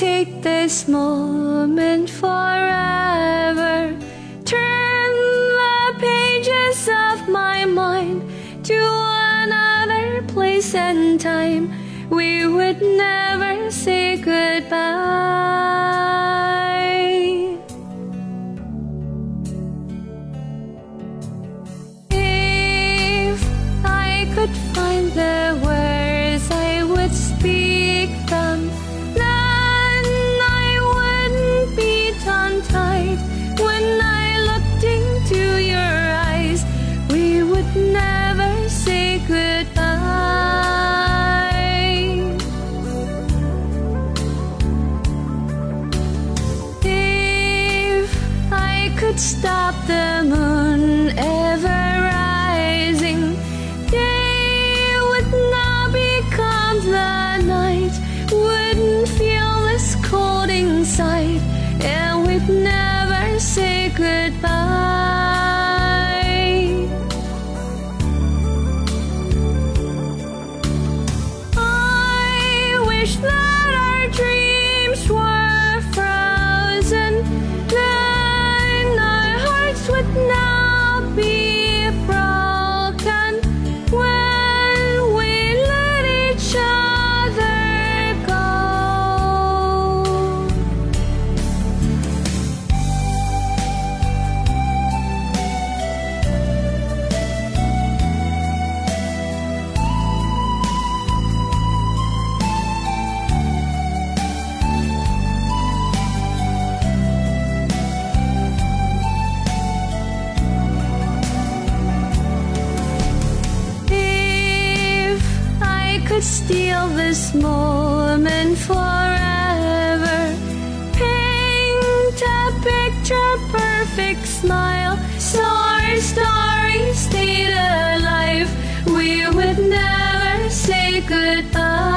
take this moment forever. Turn the pages of my mind to another place and time. We would never say goodbye. If I could find the could stop the moon ever rising, day would now become the night. Wouldn't feel this cold inside, and we'd never say goodbye. steal this moment forever. Paint a picture perfect smile, Starry, starry, state of life. We would never say goodbye.